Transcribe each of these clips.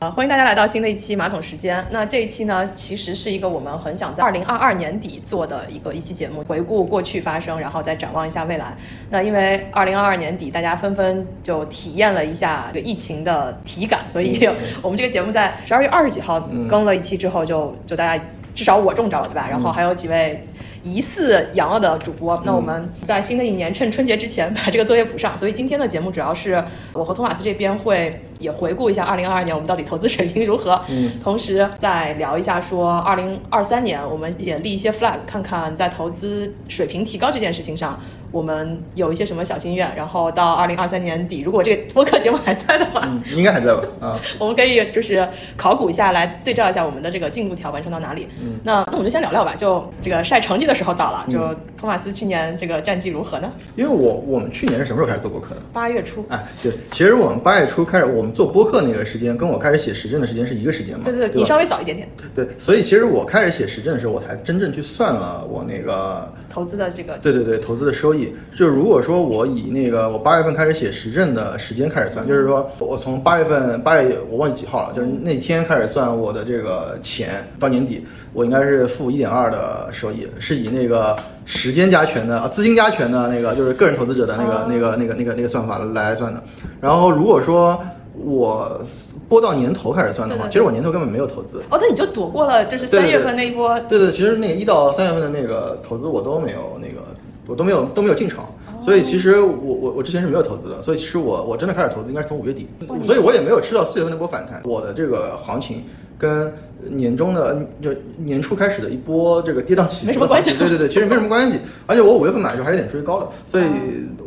呃，欢迎大家来到新的一期马桶时间。那这一期呢，其实是一个我们很想在二零二二年底做的一个一期节目，回顾过去发生，然后再展望一下未来。那因为二零二二年底，大家纷纷就体验了一下这个疫情的体感，所以 我们这个节目在十二月二十几号更了一期之后，就就大家至少我中招了，对吧？然后还有几位。疑似阳了的主播，那我们在新的一年趁春节之前把这个作业补上。所以今天的节目主要是我和托马斯这边会也回顾一下二零二二年我们到底投资水平如何，嗯，同时再聊一下说二零二三年我们也立一些 flag，看看在投资水平提高这件事情上我们有一些什么小心愿。然后到二零二三年底，如果这个播客节目还在的话，应该还在吧？啊，我们可以就是考古一下，来对照一下我们的这个进度条完成到哪里。嗯，那那我们就先聊聊吧，就这个晒成绩。的时候到了，就托马斯去年这个战绩如何呢？因为我我们去年是什么时候开始做播客的？八月初。哎，对，其实我们八月初开始，我们做播客那个时间跟我开始写时政的时间是一个时间嘛？对对对，你稍微早一点点。对，所以其实我开始写时政的时候，我才真正去算了我那个投资的这个。对对对，投资的收益。就如果说我以那个我八月份开始写实证的时间开始算，就是说我从八月份八月我忘记几号了，就是那天开始算我的这个钱到年底。我应该是负一点二的收益，是以那个时间加权的啊，资金加权的那个，就是个人投资者的那个那个那个那个那个算法来算的。然后如果说我播到年头开始算的话，其实我年头根本没有投资。哦，那你就躲过了，就是三月份那一波。对对，其实那个一到三月份的那个投资我都没有那个，我都没有都没有进场。所以其实我我我之前是没有投资的。所以其实我我真的开始投资应该是从五月底，所以我也没有吃到四月份那波反弹。我的这个行情。跟年终的就年初开始的一波这个跌宕起伏没什么关系，对对对，其实没什么关系。而且我五月份买的时候还有点追高了，所以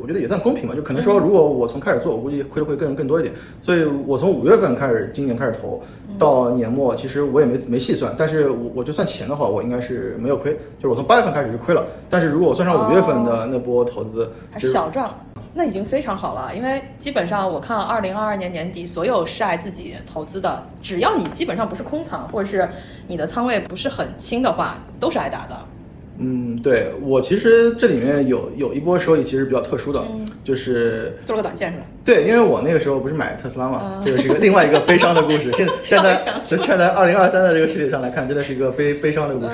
我觉得也算公平吧。就可能说，如果我从开始做，我估计亏的会更更多一点。所以我从五月份开始，今年开始投到年末，其实我也没没细算，但是我我就算钱的话，我应该是没有亏。就是我从八月份开始是亏了，但是如果我算上五月份的那波投资，还是小赚了。那已经非常好了，因为基本上我看二零二二年年底所有晒自己投资的，只要你基本上不是空仓，或者是你的仓位不是很轻的话，都是挨打的。嗯，对我其实这里面有有一波收益其实比较特殊的，就是做了个短线是吧？对，因为我那个时候不是买特斯拉嘛，这个是一个另外一个悲伤的故事。现站在 站 在二零二三的这个世界上来看，真的是一个悲悲伤的故事。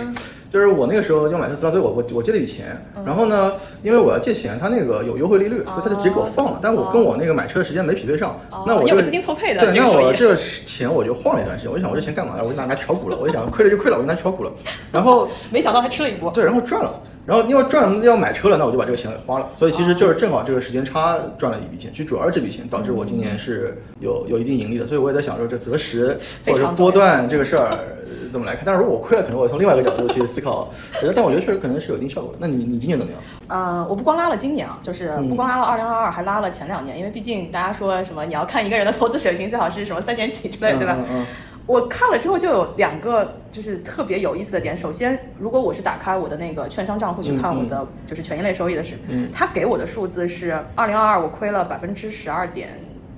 就是我那个时候要买特斯拉，所以我我我借了一笔钱，然后呢，因为我要借钱，他那个有优惠利率，所以他就直接给我放了。但我跟我那个买车的时间没匹配上，那我有资金错配的。对，那我这个钱我就晃了一段时间，我就想我这钱干嘛了？我就拿拿炒股了。我就想亏了就亏了，我就拿炒股了。然后没想到还吃了一波。对，然后赚了。然后因为赚要买车了，那我就把这个钱给花了。所以其实就是正好这个时间差赚了一笔钱。其实主要是这笔钱导致我今年是有有一定盈利的。所以我也在想说，这择时或者波段这个事儿怎么来看？但是如果我亏了，可能我从另外一个角度去思考。但我觉得确实可能是有一定效果。那你你今年怎么样？嗯，我不光拉了今年啊，就是不光拉了二零二二，还拉了前两年。因为毕竟大家说什么你要看一个人的投资水平，最好是什么三年起之类，对吧？我看了之后就有两个就是特别有意思的点。首先，如果我是打开我的那个券商账户去看我的就是权益类收益的是，他给我的数字是二零二二我亏了百分之十二点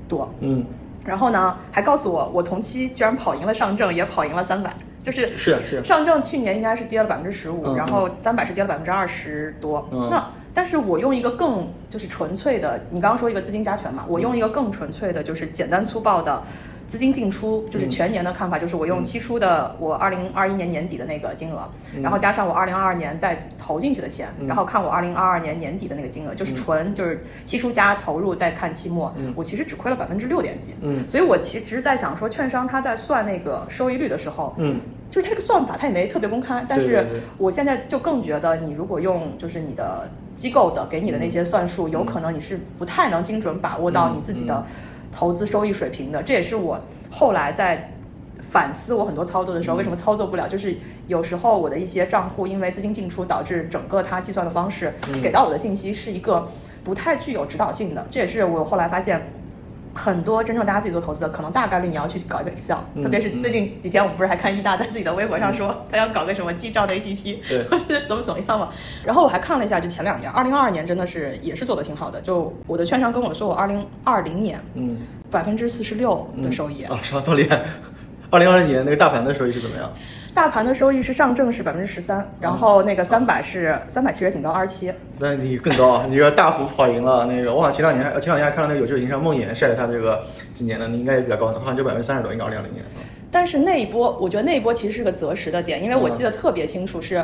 多，嗯，然后呢还告诉我我同期居然跑赢了上证，也跑赢了三百，就是是是上证去年应该是跌了百分之十五，然后三百是跌了百分之二十多。那但是我用一个更就是纯粹的，你刚刚说一个资金加权嘛，我用一个更纯粹的，就是简单粗暴的。资金进出就是全年的看法，就是我用期初的我二零二一年年底的那个金额，然后加上我二零二二年再投进去的钱，然后看我二零二二年年底的那个金额，就是纯就是期初加投入再看期末，我其实只亏了百分之六点几。嗯，所以我其实在想说，券商他在算那个收益率的时候，嗯，就是它这个算法它也没特别公开，但是我现在就更觉得你如果用就是你的机构的给你的那些算术，有可能你是不太能精准把握到你自己的。投资收益水平的，这也是我后来在反思我很多操作的时候，为什么操作不了？就是有时候我的一些账户因为资金进出导致整个它计算的方式给到我的信息是一个不太具有指导性的，这也是我后来发现。很多真正大家自己做投资的，可能大概率你要去搞一个 Excel，特别是最近几天，我们不是还看易大在自己的微博上说他要搞个什么记账的 APP，对，怎么怎么样嘛。然后我还看了一下，就前两年，二零二二年真的是也是做的挺好的。就我的券商跟我说，我二零二零年，嗯，百分之四十六的收益啊，什么这么厉害？二零二零年那个大盘的收益是怎么样？大盘的收益是上证是百分之十三，然后那个三百是三百，其实挺高，二十七。那你更高，你要大幅跑赢了那个。我好像前两年还前两年还看到那个有志营商梦魇晒的他这个几年的，你应该也比较高的，好像就百分之三十多，应该二零二零年。但是那一波，我觉得那一波其实是个择时的点，因为我记得特别清楚是。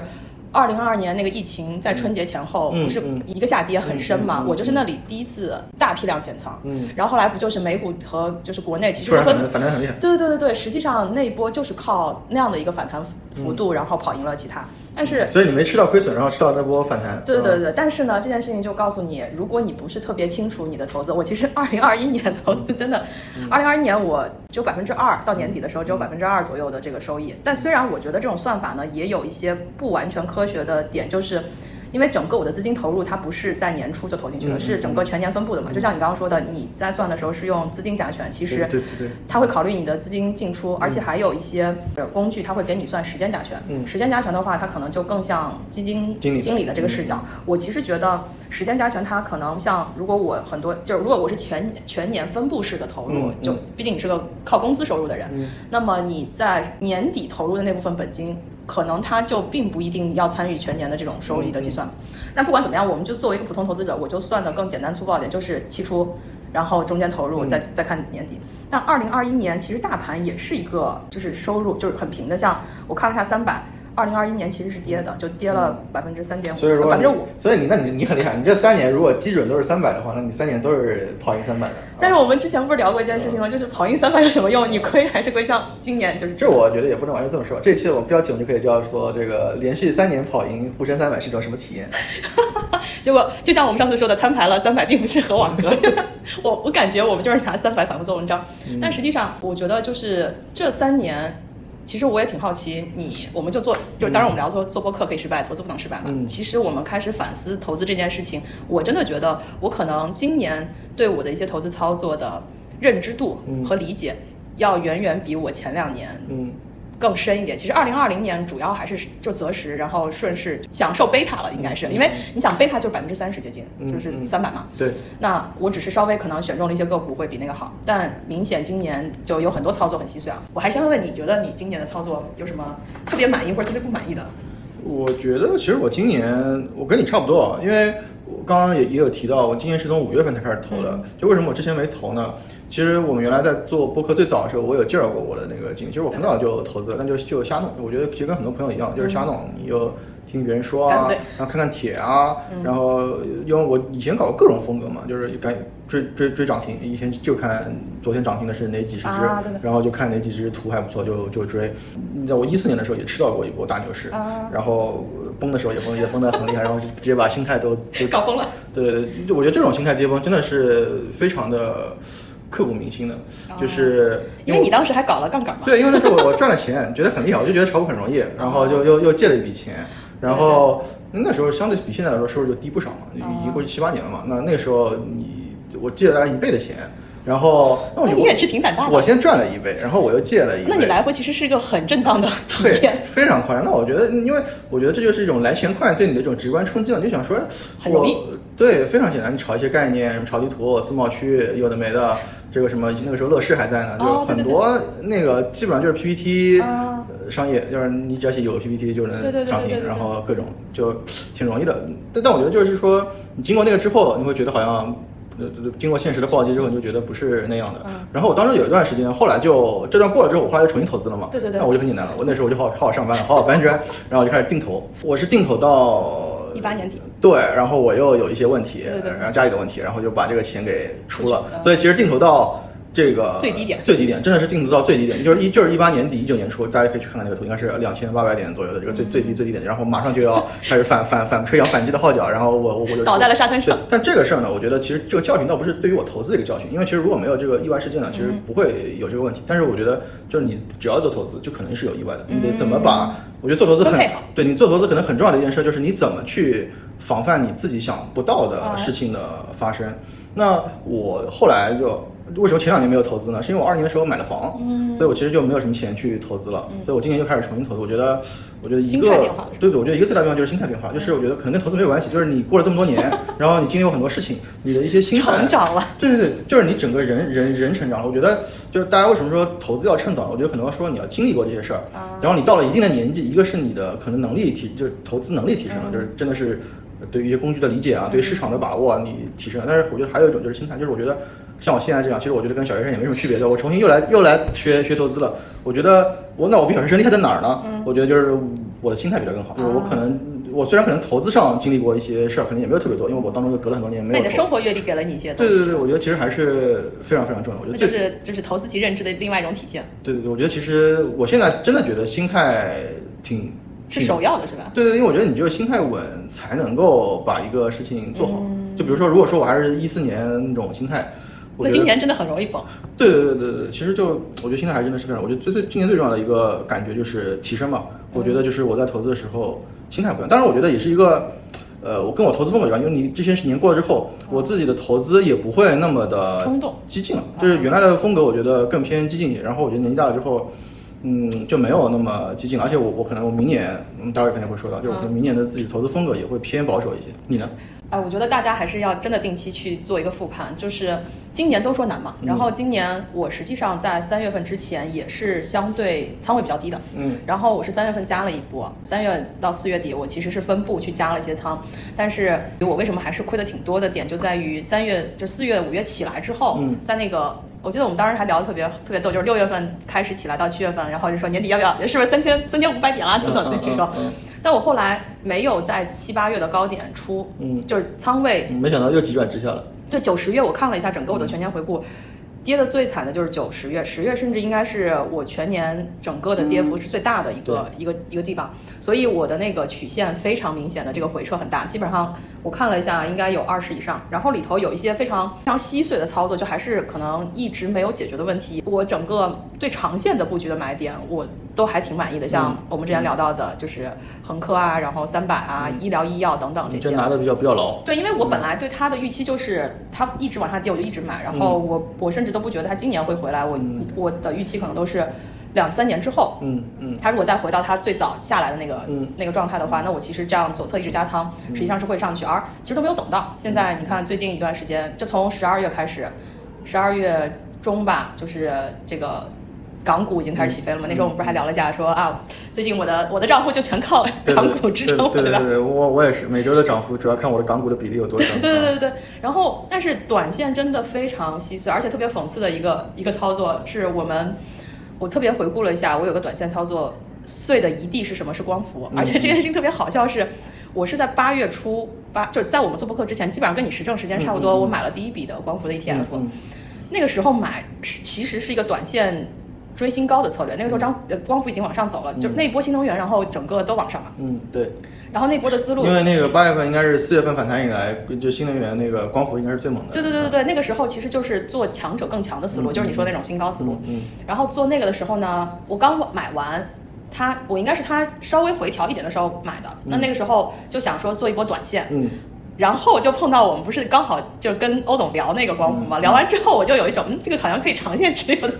二零二二年那个疫情在春节前后不是一个下跌很深嘛？我就是那里第一次大批量减仓，然后后来不就是美股和就是国内其实分反弹很厉害。对对对对对，实际上那一波就是靠那样的一个反弹幅度，然后跑赢了其他。但是所以你没吃到亏损，然后吃到那波反弹。对对对，但是呢，这件事情就告诉你，如果你不是特别清楚你的投资，我其实二零二一年投资真的，二零二一年我只有百分之二，到年底的时候只有百分之二左右的这个收益。但虽然我觉得这种算法呢也有一些不完全科学的点，就是。因为整个我的资金投入，它不是在年初就投进去了，是整个全年分布的嘛。就像你刚刚说的，你在算的时候是用资金加权，其实它会考虑你的资金进出，而且还有一些工具，它会给你算时间加权。时间加权的话，它可能就更像基金经理的这个视角。我其实觉得时间加权，它可能像如果我很多就是如果我是全全年分布式的投入，就毕竟你是个靠工资收入的人，那么你在年底投入的那部分本金。可能他就并不一定要参与全年的这种收益的计算，但不管怎么样，我们就作为一个普通投资者，我就算的更简单粗暴点，就是期初，然后中间投入，再再看年底。但二零二一年其实大盘也是一个就是收入就是很平的，像我看了一下三百。二零二一年其实是跌的，就跌了百分之三点五，百分之五。所以你那你你很厉害，你这三年如果基准都是三百的话，那你三年都是跑赢三百的。但是我们之前不是聊过一件事情吗？就是跑赢三百有什么用？你亏还是亏？像今年就是这，我觉得也不能完全这么说。这期我们标题我们就可以叫说这个连续三年跑赢沪深三百是一种什么体验？结果就像我们上次说的，摊牌了，三百并不适合网格。我我感觉我们就是拿三百反复做文章，但实际上我觉得就是这三年。其实我也挺好奇，你我们就做，就当然我们聊说做播客可以失败，投资不能失败嘛。其实我们开始反思投资这件事情，我真的觉得我可能今年对我的一些投资操作的认知度和理解，要远远比我前两年。更深一点，其实二零二零年主要还是就择时，然后顺势享受贝塔了，应该是，因为你想贝塔就是百分之三十接近，就是三百嘛。对。那我只是稍微可能选中了一些个股会比那个好，但明显今年就有很多操作很稀碎啊。我还想问问你觉得你今年的操作有什么特别满意或者特别不满意的？我觉得其实我今年我跟你差不多，因为我刚刚也也有提到，我今年是从五月份才开始投的，就为什么我之前没投呢？其实我们原来在做播客最早的时候，我有介绍过我的那个经历。其实我很早就投资了，但就就瞎弄。我觉得其实跟很多朋友一样，就是瞎弄。你就听别人说啊，然后看看帖啊，然后因为我以前搞过各种风格嘛，就是赶追追追涨停。以前就看昨天涨停的是哪几十只，然后就看哪几只图还不错就就追。在我一四年的时候也吃到过一波大牛市，然后崩的时候也崩也崩得很厉害，然后直接把心态都都 搞崩了。对对对，我觉得这种心态跌崩真的是非常的。刻骨铭心的，就是因为你当时还搞了杠杆嘛。对，因为那时候我我赚了钱，觉得很厉害，我就觉得炒股很容易，然后就又又借了一笔钱，然后那时候相对比现在来说收入就低不少嘛，已经过去七八年了嘛。那那个时候你我借了大概一倍的钱。然后，那你也是挺胆大的。我先赚了一倍，然后我又借了一倍。那你来回其实是一个很正当的体验，非常快。那我觉得，因为我觉得这就是一种来钱快对你的一种直观冲击了。你就想说，很容易。对，非常简单。你炒一些概念，炒地图、自贸区，有的没的。这个什么，那个时候乐视还在呢，就很多那个基本上就是 PPT 商业，就是你只要写有 PPT 就能涨停，然后各种就挺容易的。但但我觉得就是说，你经过那个之后，你会觉得好像。呃，经过现实的暴击之后，你就觉得不是那样的。然后我当时有一段时间，后来就这段过了之后，我后来又重新投资了嘛。对对对。那我就很简单了，我那时候我就好好好上班了，好好搬砖，然后我就开始定投。我是定投到一八年底。对，然后我又有一些问题，对对，然后家里的问题，然后就把这个钱给出了。所以其实定投到。这个最低点，最低点真的是定投到最低点，就是一就是一八年底一九年初，大家可以去看看那个图，应该是两千八百点左右的这个最最低最低点，然后马上就要开始反 反反吹响反击的号角，然后我我我就 倒在了沙滩上。但这个事儿呢，我觉得其实这个教训倒不是对于我投资的一个教训，因为其实如果没有这个意外事件呢，其实不会有这个问题。但是我觉得就是你只要做投资，就可能是有意外的，你得怎么把？我觉得做投资很对你做投资可能很重要的一件事就是你怎么去防范你自己想不到的事情的发生。那我后来就。为什么前两年没有投资呢？是因为我二年的时候买了房，嗯，所以我其实就没有什么钱去投资了，所以我今年又开始重新投资。我觉得，我觉得一个对对，我觉得一个最大变化就是心态变化，就是我觉得可能跟投资没有关系，就是你过了这么多年，然后你经历过很多事情，你的一些心态成长了。对对对，就是你整个人人人成长了。我觉得就是大家为什么说投资要趁早？我觉得可能说你要经历过这些事儿，然后你到了一定的年纪，一个是你的可能能力提，就是投资能力提升了，就是真的是对于一些工具的理解啊，对市场的把握啊，你提升了。但是我觉得还有一种就是心态，就是我觉得。像我现在这样，其实我觉得跟小学生也没什么区别。的。我重新又来又来学学投资了。我觉得我那我比小学生厉害在哪儿呢？我觉得就是我的心态比较更好。就是我可能我虽然可能投资上经历过一些事儿，可能也没有特别多，因为我当中又隔了很多年没有。那你的生活阅历给了你一些东西对对对，我觉得其实还是非常非常重要。我觉得就是就是投资及认知的另外一种体现。对对对，我觉得其实我现在真的觉得心态挺是首要的，是吧？对对，因为我觉得你就是心态稳，才能够把一个事情做好。就比如说，如果说我还是一四年那种心态。那今年真的很容易崩。对对对对对，其实就我觉得心态还真的是非常，我觉得最最今年最重要的一个感觉就是提升嘛。我觉得就是我在投资的时候心态不一样，当然我觉得也是一个，呃，我跟我投资风格有关，因为你这些年过了之后，我自己的投资也不会那么的冲动激进了，就是原来的风格我觉得更偏激进一点。然后我觉得年纪大了之后，嗯，就没有那么激进了。而且我我可能我明年，嗯，待会肯定会说到，就是我可能明年的自己投资风格也会偏保守一些。你呢？哎，我觉得大家还是要真的定期去做一个复盘，就是今年都说难嘛，然后今年我实际上在三月份之前也是相对仓位比较低的，嗯，然后我是三月份加了一波，三月到四月底我其实是分步去加了一些仓，但是我为什么还是亏的挺多的点就在于三月就四月五月起来之后，在那个我记得我们当时还聊的特别特别逗，就是六月份开始起来到七月份，然后就说年底要不要是不是三千三千五百点啊等等的这种。但我后来没有在七八月的高点出，嗯，就是仓位，没想到又急转直下了。对，九十月我看了一下整个我的全年回顾，跌的最惨的就是九十月，十月甚至应该是我全年整个的跌幅是最大的一个一个一个地方，所以我的那个曲线非常明显的这个回撤很大，基本上我看了一下应该有二十以上，然后里头有一些非常非常稀碎的操作，就还是可能一直没有解决的问题。我整个对长线的布局的买点，我。都还挺满意的，像我们之前聊到的，就是恒科啊，然后三百啊，医疗医药等等这些，拿的比较比较牢。对，因为我本来对它的预期就是它一直往下跌，我就一直买。然后我我甚至都不觉得他今年会回来，我我的预期可能都是两三年之后。嗯嗯。他如果再回到他最早下来的那个那个状态的话，那我其实这样左侧一直加仓，实际上是会上去。而其实都没有等到现在，你看最近一段时间，就从十二月开始，十二月中吧，就是这个。港股已经开始起飞了嘛？那时候我们不是还聊了一下，说啊，最近我的我的账户就全靠港股支撑，对吧？对，我我也是，每周的涨幅主要看我的港股的比例有多少。对对对对。然后，但是短线真的非常稀碎，而且特别讽刺的一个一个操作是我们，我特别回顾了一下，我有个短线操作碎的一地是什么？是光伏。而且这件事情特别好笑，是我是在八月初八，就在我们做播客之前，基本上跟你实证时间差不多，我买了第一笔的光伏的 ETF。那个时候买是其实是一个短线。追新高的策略，那个时候张呃光伏已经往上走了，就是那一波新能源，然后整个都往上了。嗯，对。然后那波的思路，因为那个八月份应该是四月份反弹以来，就新能源那个光伏应该是最猛的。对对对对对，那个时候其实就是做强者更强的思路，就是你说那种新高思路。嗯。然后做那个的时候呢，我刚买完，它我应该是它稍微回调一点的时候买的，那那个时候就想说做一波短线。嗯。然后就碰到我们不是刚好就跟欧总聊那个光伏嘛，聊完之后我就有一种嗯，这个好像可以长线持有的。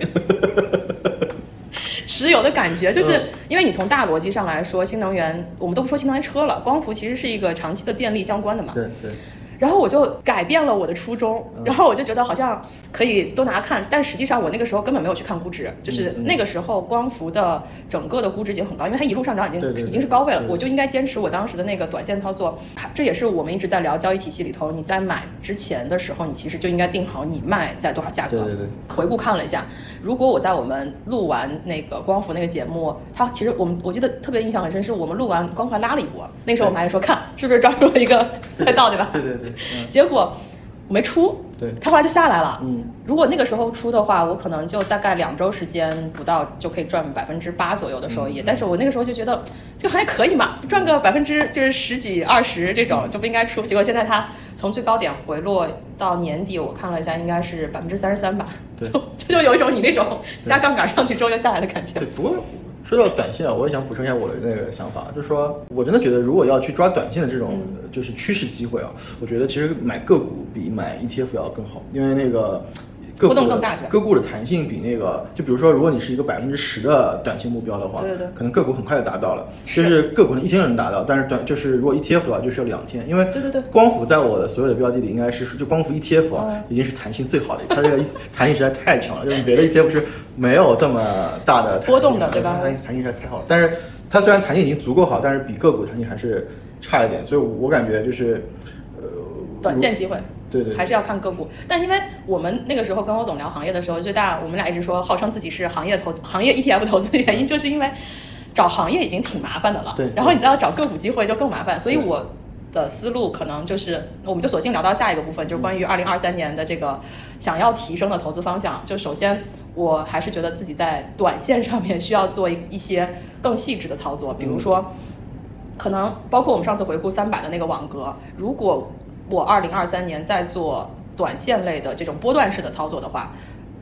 持有的感觉，就是因为你从大逻辑上来说，新能源我们都不说新能源车了，光伏其实是一个长期的电力相关的嘛。对对。然后我就改变了我的初衷，然后我就觉得好像可以多拿看，但实际上我那个时候根本没有去看估值，就是那个时候光伏的整个的估值已经很高，因为它一路上涨已经已经是高位了，我就应该坚持我当时的那个短线操作。这也是我们一直在聊交易体系里头，你在买之前的时候，你其实就应该定好你卖在多少价格。对对对。回顾看了一下，如果我在我们录完那个光伏那个节目，它其实我们我记得特别印象很深，是我们录完光伏拉了一波，那时候我们还说看是不是抓住了一个赛道，对吧？对对对。结果。我没出，对，它后来就下来了。嗯，如果那个时候出的话，我可能就大概两周时间不到就可以赚百分之八左右的收益。但是我那个时候就觉得这个行业可以嘛，赚个百分之就是十几二十这种就不应该出。结果现在它从最高点回落到年底，我看了一下，应该是百分之三十三吧。就这 就有一种你那种加杠杆上去之后又下来的感觉。对，不过。说到短线啊，我也想补充一下我的那个想法，就是说我真的觉得，如果要去抓短线的这种就是趋势机会啊，我觉得其实买个股比买 ETF 要更好，因为那个个股？个股的弹性比那个，就比如说，如果你是一个百分之十的短期目标的话，对对对，可能个股很快就达到了，就是个股一天就能达到，但是短就是如果 ETF 的话，就需要两天，因为对对对，光伏在我的所有的标的里应该是就光伏 ETF 啊，已经是弹性最好的，它这个弹性实在太强了，就是别的 ETF 是没有这么大的波动的，对吧？弹弹性太好了，但是它虽然弹性已经足够好，但是比个股弹性还是差一点，所以我感觉就是呃，短线机会。对对，还是要看个股。但因为我们那个时候跟欧总聊行业的时候，最大我们俩一直说号称自己是行业投行业 ETF 投资的原因，就是因为找行业已经挺麻烦的了。对。然后你再要找个股机会就更麻烦，所以我的思路可能就是，我们就索性聊到下一个部分，就是关于二零二三年的这个想要提升的投资方向。就首先，我还是觉得自己在短线上面需要做一一些更细致的操作，比如说，可能包括我们上次回顾三百的那个网格，如果。我二零二三年在做短线类的这种波段式的操作的话，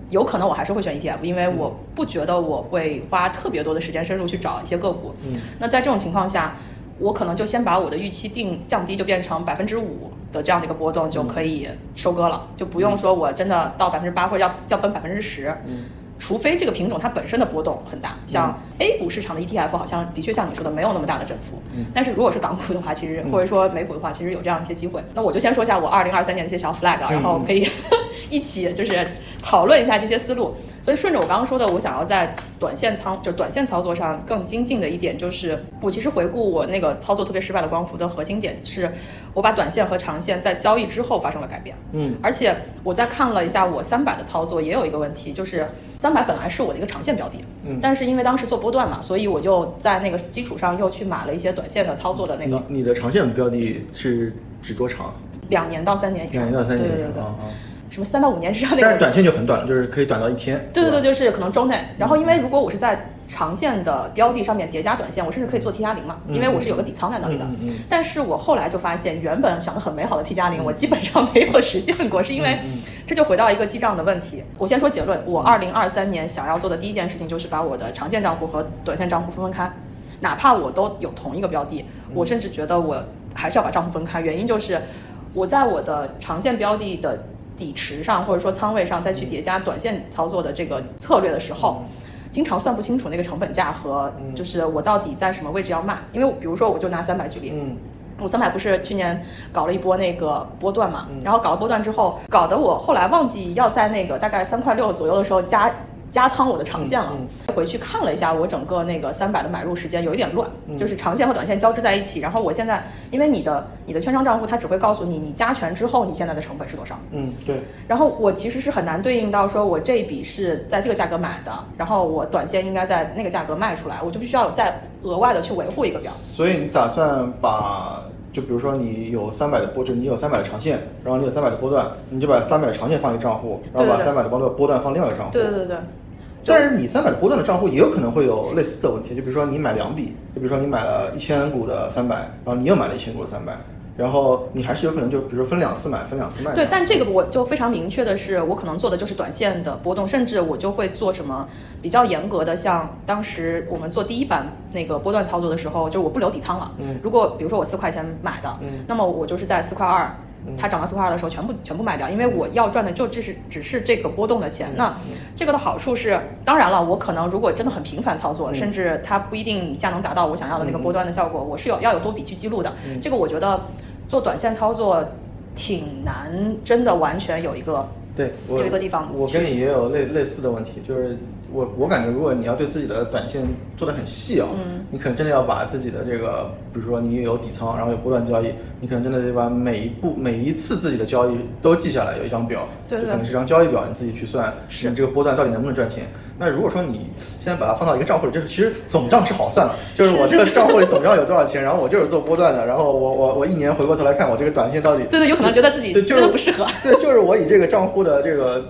有可能我还是会选 ETF，因为我不觉得我会花特别多的时间深入去找一些个股。嗯，那在这种情况下，我可能就先把我的预期定降低，就变成百分之五的这样的一个波动就可以收割了，就不用说我真的到百分之八或者要要奔百分之十。嗯。除非这个品种它本身的波动很大，像 A 股市场的 ETF 好像的确像你说的没有那么大的振幅。嗯。但是如果是港股的话，其实或者说美股的话，其实有这样一些机会。那我就先说一下我二零二三年的一些小 flag，然后可以一起就是讨论一下这些思路。所以顺着我刚刚说的，我想要在短线操就短线操作上更精进的一点，就是我其实回顾我那个操作特别失败的光伏的核心点是，我把短线和长线在交易之后发生了改变。嗯。而且我在看了一下我三百的操作，也有一个问题就是。三百本来是我的一个长线标的，嗯，但是因为当时做波段嘛，所以我就在那个基础上又去买了一些短线的操作的那个。你的长线标的是指多长？两年到三年以上。两年到三年。对对对。什么三到五年之上那个？但是短线就很短了，就是可以短到一天。对对对，就是可能周内。然后因为如果我是在长线的标的上面叠加短线，我甚至可以做 T 加零嘛，因为我是有个底仓在那里的。但是我后来就发现，原本想的很美好的 T 加零，我基本上没有实现过，是因为这就回到一个记账的问题。我先说结论，我二零二三年想要做的第一件事情就是把我的长线账户和短线账户分分开，哪怕我都有同一个标的，我甚至觉得我还是要把账户分开。原因就是我在我的长线标的的。底池上或者说仓位上再去叠加短线操作的这个策略的时候，经常算不清楚那个成本价和就是我到底在什么位置要卖。因为比如说我就拿三百举例，我三百不是去年搞了一波那个波段嘛，然后搞了波段之后，搞得我后来忘记要在那个大概三块六左右的时候加。加仓我的长线了，回去看了一下我整个那个三百的买入时间有一点乱，就是长线和短线交织在一起。然后我现在，因为你的你的券商账户它只会告诉你你加权之后你现在的成本是多少，嗯对。然后我其实是很难对应到说我这一笔是在这个价格买的，然后我短线应该在那个价格卖出来，我就必须要再额外的去维护一个表。所以你打算把？就比如说你有三百的波，就你有三百的长线，然后你有三百的波段，你就把三百的长线放一个账户，然后把三百的波段波段放另外一个账户。对对对。但是你三百的波段的账户也有可能会有类似的问题，就比如说你买两笔，就比如说你买了一千股的三百，然后你又买了一千股的三百，然后你还是有可能就比如说分两次买，分两次卖。对，但这个我就非常明确的是，我可能做的就是短线的波动，甚至我就会做什么比较严格的，像当时我们做第一版那个波段操作的时候，就是我不留底仓了。嗯。如果比如说我四块钱买的，嗯，那么我就是在四块二。它涨到四块二的时候，全部全部卖掉，因为我要赚的就只是只是这个波动的钱。那这个的好处是，当然了，我可能如果真的很频繁操作，甚至它不一定一下能达到我想要的那个波段的效果，我是有要有多笔去记录的。这个我觉得做短线操作挺难，真的完全有一个对有一个地方。我跟你也有类类似的问题，就是我我感觉如果你要对自己的短线做的很细啊，你可能真的要把自己的这个，比如说你有底仓，然后有波段交易。你可能真的得把每一步、每一次自己的交易都记下来，有一张表，对可能是张交易表，你自己去算，是你这个波段到底能不能赚钱。那如果说你现在把它放到一个账户里，就是其实总账是好算的，就是我这个账户里总账 有多少钱，然后我就是做波段的，然后我我我一年回过头来看我这个短线到底，对对，有可能觉得自己真的不适合，对，就是我以这个账户的这个。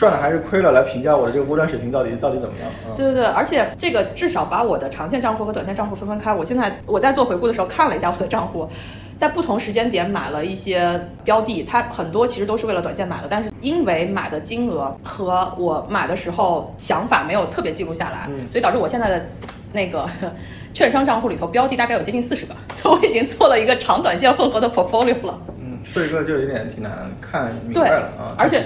赚了还是亏了，来评价我的这个波段水平到底到底怎么样？对对对，而且这个至少把我的长线账户和短线账户分分开。我现在我在做回顾的时候看了一下我的账户，在不同时间点买了一些标的，它很多其实都是为了短线买的，但是因为买的金额和我买的时候想法没有特别记录下来，所以导致我现在的那个 券商账户里头标的大概有接近四十个，我已经做了一个长短线混合的 portfolio 了。嗯，说一个就有点挺难看明白了啊，而且。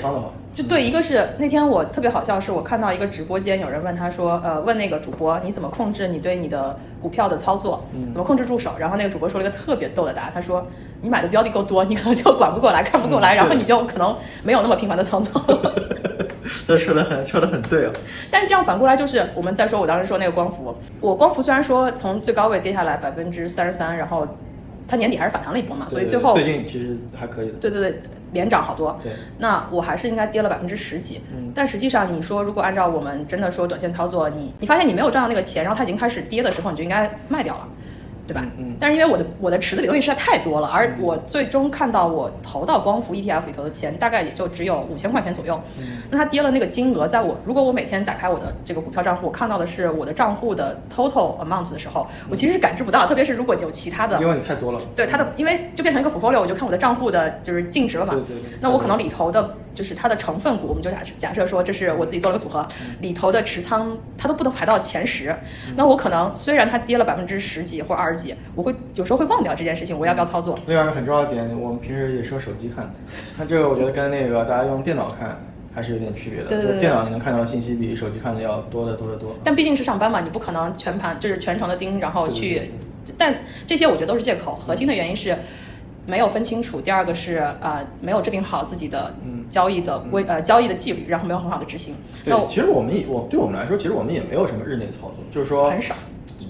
就对，一个是那天我特别好笑，是我看到一个直播间有人问他说，呃，问那个主播你怎么控制你对你的股票的操作，怎么控制住手？然后那个主播说了一个特别逗的答案，他说你买的标的够多，你可能就管不过来，看不过来，然后你就可能没有那么频繁的操作。这说的很说的很对啊。但是这样反过来就是我们再说我当时说那个光伏，我光伏虽然说从最高位跌下来百分之三十三，然后它年底还是反弹了一波嘛，所以最后最近其实还可以的。对对对。连涨好多，对，那我还是应该跌了百分之十几，嗯，但实际上你说如果按照我们真的说短线操作，你你发现你没有赚到那个钱，然后它已经开始跌的时候，你就应该卖掉了。对吧？嗯，但是因为我的我的池子里东西实在太多了，而我最终看到我投到光伏 ETF 里头的钱大概也就只有五千块钱左右。嗯，那它跌了那个金额，在我如果我每天打开我的这个股票账户，我看到的是我的账户的 total amount 的时候，我其实是感知不到。特别是如果有其他的，因为你太多了。对它的，因为就变成一个 portfolio，我就看我的账户的就是净值了嘛。对对对。那我可能里头的就是它的成分股，我们就假假设说这是我自己做了个组合，里头的持仓它都不能排到前十。那我可能虽然它跌了百分之十几或二十几，我会。有时候会忘掉这件事情，我要不要操作？另外一个很重要的点，我们平时也是用手机看，那这个我觉得跟那个大家用电脑看还是有点区别的。对对对。电脑你能看到的信息比手机看的要多得多得多。但毕竟是上班嘛，你不可能全盘就是全程的盯，然后去。但这些我觉得都是借口，核心的原因是没有分清楚。第二个是呃没有制定好自己的交易的规呃交易的纪律，然后没有很好的执行。对，其实我们也我对我们来说，其实我们也没有什么日内操作，就是说很少。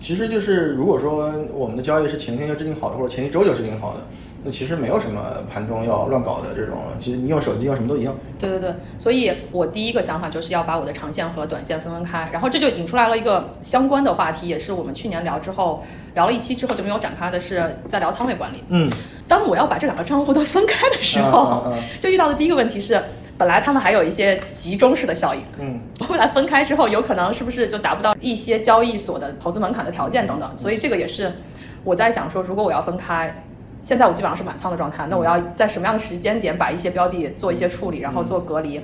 其实就是，如果说我们的交易是前天就制定好的，或者前一周就制定好的，那其实没有什么盘中要乱搞的这种。其实你用手机用什么都一样。对对对，所以我第一个想法就是要把我的长线和短线分分开，然后这就引出来了一个相关的话题，也是我们去年聊之后聊了一期之后就没有展开的，是在聊仓位管理。嗯，当我要把这两个账户都分开的时候，就遇到的第一个问题是。本来他们还有一些集中式的效应，嗯，后来分开之后，有可能是不是就达不到一些交易所的投资门槛的条件等等，所以这个也是我在想说，如果我要分开，现在我基本上是满仓的状态，那我要在什么样的时间点把一些标的做一些处理，然后做隔离，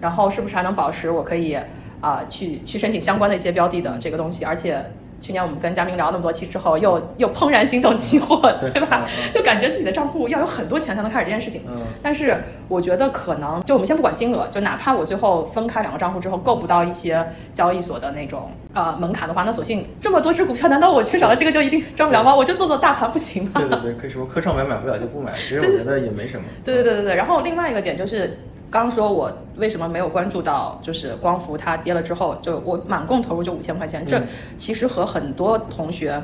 然后是不是还能保持我可以啊去去申请相关的一些标的的这个东西，而且。去年我们跟嘉宾聊那么多期之后，又又怦然心动期货，对吧？就感觉自己的账户要有很多钱才能开始这件事情。嗯。但是我觉得可能，就我们先不管金额，就哪怕我最后分开两个账户之后够不到一些交易所的那种呃门槛的话，那索性这么多只股票，难道我缺少了这个就一定赚不了吗？我就做做大盘不行吗？对对对，可以说科创板买不了就不买，其实我觉得也没什么。对对对对对。然后另外一个点就是。刚说，我为什么没有关注到，就是光伏它跌了之后，就我满共投入就五千块钱，这其实和很多同学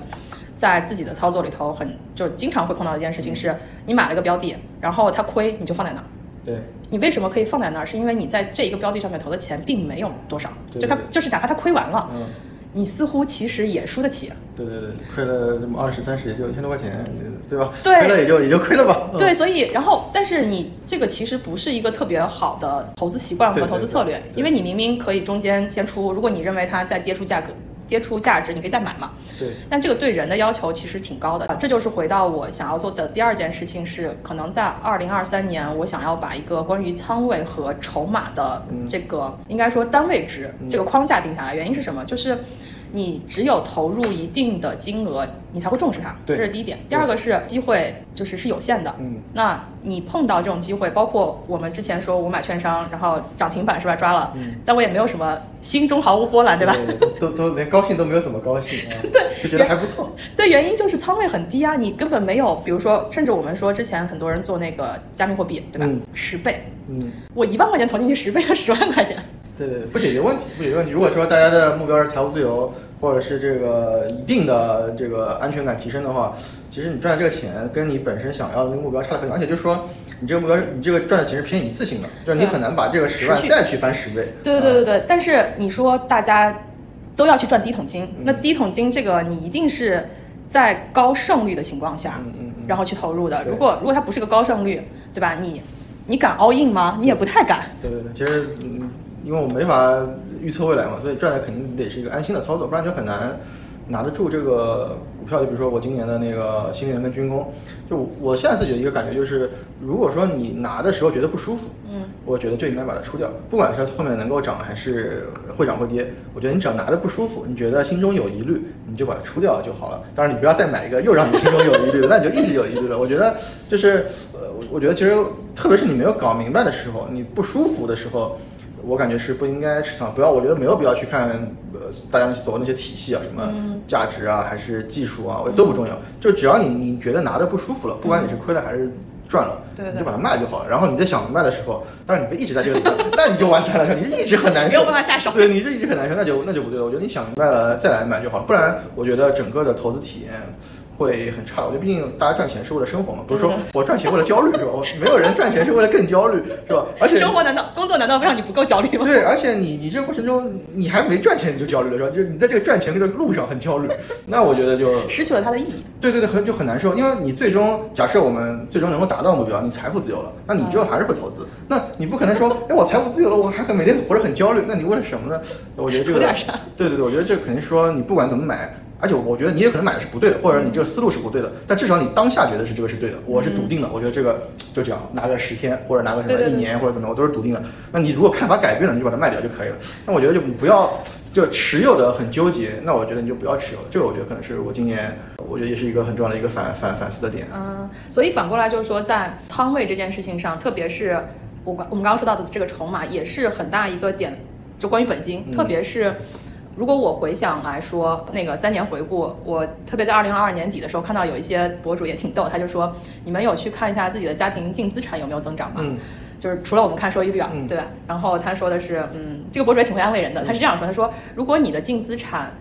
在自己的操作里头很，就经常会碰到一件事情，是你买了个标的，然后它亏，你就放在那儿。对。你为什么可以放在那儿？是因为你在这一个标的上面投的钱并没有多少，就它就是哪怕它亏完了。嗯。你似乎其实也输得起，对对对，亏了这么二十三十也就一千多块钱，对吧？对，亏了也就也就亏了吧。对，所以然后，但是你这个其实不是一个特别好的投资习惯和投资策略，因为你明明可以中间先出，如果你认为它再跌出价格。跌出价值，你可以再买嘛？对。但这个对人的要求其实挺高的啊，这就是回到我想要做的第二件事情是，可能在二零二三年，我想要把一个关于仓位和筹码的这个，应该说单位值这个框架定下来。原因是什么？就是你只有投入一定的金额，你才会重视它。这是第一点。第二个是机会就是是有限的。嗯。那你碰到这种机会，包括我们之前说我买券商，然后涨停板是吧？抓了。嗯。但我也没有什么心中毫无波澜，对吧？都都连高兴都没有怎么高兴。对。就觉得还不错。对，原因就是仓位很低啊，你根本没有，比如说，甚至我们说之前很多人做那个加密货币，对吧？十倍。嗯。我一万块钱投进去，十倍要十万块钱。对对，不解决问题，不解决问题。如果说大家的目标是财务自由，或者是这个一定的这个安全感提升的话，其实你赚的这个钱跟你本身想要的那个目标差得很远。而且就是说，你这个目标，你这个赚的钱是偏一次性的，就是你很难把这个十万再去翻十倍。对对对对对。但是你说大家都要去赚第一桶金，那第一桶金这个你一定是在高胜率的情况下，嗯嗯，然后去投入的。如果如果它不是个高胜率，对吧？你你敢 all in 吗？你也不太敢。对对对，其实嗯。因为我没法预测未来嘛，所以赚的肯定得是一个安心的操作，不然就很难，拿得住这个股票，就比如说我今年的那个新能源跟军工，就我现在自己的一个感觉就是，如果说你拿的时候觉得不舒服，嗯，我觉得就应该把它出掉，不管是后面能够涨还是会涨会跌，我觉得你只要拿的不舒服，你觉得心中有疑虑，你就把它出掉就好了。当然你不要再买一个又让你心中有疑虑的，那你就一直有疑虑了。我觉得就是呃，我觉得其实特别是你没有搞明白的时候，你不舒服的时候。我感觉是不应该持仓，不要，我觉得没有必要去看，呃，大家所谓那些体系啊，什么价值啊，还是技术啊，我觉得都不重要，就只要你你觉得拿的不舒服了，不管你是亏了还是赚了，你就把它卖就好了。然后你在想明白的时候，当然你别一直在这个里面，那你就完蛋了，你一直很难 受，没有办法下手。对，你这一直很难受，那就那就不对了。我觉得你想明白了再来买就好了，不然我觉得整个的投资体验。会很差，我觉得毕竟大家赚钱是为了生活嘛，不是说我赚钱为了焦虑是吧？我没有人赚钱是为了更焦虑是吧？而且生活难道工作难道不让你不够焦虑吗？对，而且你你这个过程中你还没赚钱你就焦虑了是吧？就是你在这个赚钱这个路上很焦虑，那我觉得就失去了它的意义。对对对，很就很难受，因为你最终假设我们最终能够达到目标，你财富自由了，那你之后还是会投资，那你不可能说哎我财富自由了，我还每天活着很焦虑，那你为了什么呢？我觉得这个对对对，我觉得这肯定说你不管怎么买。而且我觉得你也可能买的是不对的，或者你这个思路是不对的，但至少你当下觉得是这个是对的，我是笃定的。我觉得这个就这样，拿个十天或者拿个什么一年或者怎么样，我都是笃定的。那你如果看法改变了，你就把它卖掉就可以了。那我觉得就不要就持有的很纠结，那我觉得你就不要持有了。这个我觉得可能是我今年我觉得也是一个很重要的一个反反反思的点。嗯，所以反过来就是说，在仓位这件事情上，特别是我我们刚刚说到的这个筹码，也是很大一个点，就关于本金，特别是。如果我回想来说，那个三年回顾，我特别在二零二二年底的时候看到有一些博主也挺逗，他就说：“你们有去看一下自己的家庭净资产有没有增长吗？”嗯，就是除了我们看收益率啊，对吧？然后他说的是，嗯，这个博主也挺会安慰人的，他是这样说：“他说，如果你的净资产